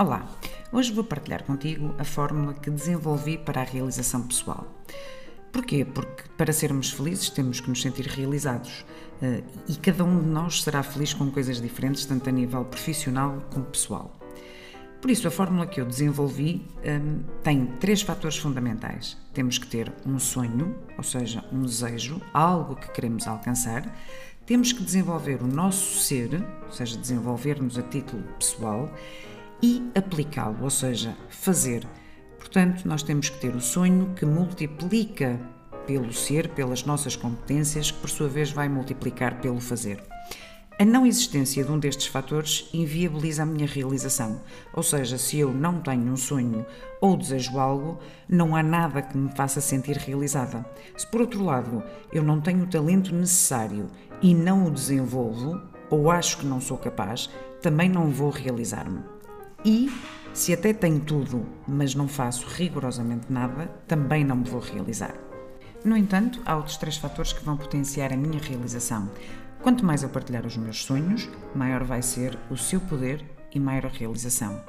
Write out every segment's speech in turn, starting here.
Olá, hoje vou partilhar contigo a fórmula que desenvolvi para a realização pessoal. Porquê? Porque para sermos felizes temos que nos sentir realizados eh, e cada um de nós será feliz com coisas diferentes, tanto a nível profissional como pessoal. Por isso, a fórmula que eu desenvolvi um, tem três fatores fundamentais. Temos que ter um sonho, ou seja, um desejo, algo que queremos alcançar. Temos que desenvolver o nosso ser, ou seja, desenvolver-nos a título pessoal e aplicá-lo, ou seja, fazer. Portanto, nós temos que ter o sonho que multiplica pelo ser, pelas nossas competências, que por sua vez vai multiplicar pelo fazer. A não existência de um destes fatores inviabiliza a minha realização, ou seja, se eu não tenho um sonho ou desejo algo, não há nada que me faça sentir realizada. Se por outro lado eu não tenho o talento necessário e não o desenvolvo, ou acho que não sou capaz, também não vou realizar-me. E, se até tenho tudo, mas não faço rigorosamente nada, também não me vou realizar. No entanto, há outros três fatores que vão potenciar a minha realização. Quanto mais eu partilhar os meus sonhos, maior vai ser o seu poder e maior a realização.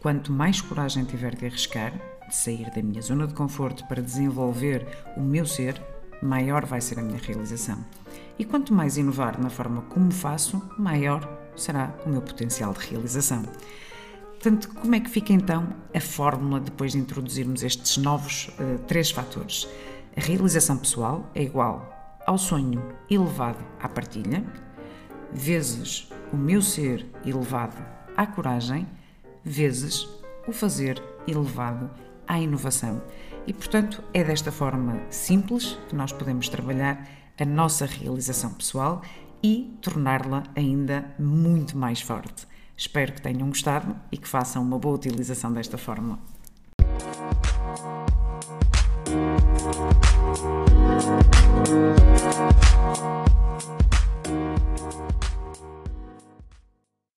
Quanto mais coragem tiver de arriscar, de sair da minha zona de conforto para desenvolver o meu ser, maior vai ser a minha realização. E quanto mais inovar na forma como faço, maior será o meu potencial de realização. Portanto, como é que fica então a fórmula depois de introduzirmos estes novos uh, três fatores? A realização pessoal é igual ao sonho elevado à partilha, vezes o meu ser elevado à coragem, vezes o fazer elevado à inovação. E, portanto, é desta forma simples que nós podemos trabalhar a nossa realização pessoal e torná-la ainda muito mais forte. Espero que tenham gostado e que façam uma boa utilização desta fórmula.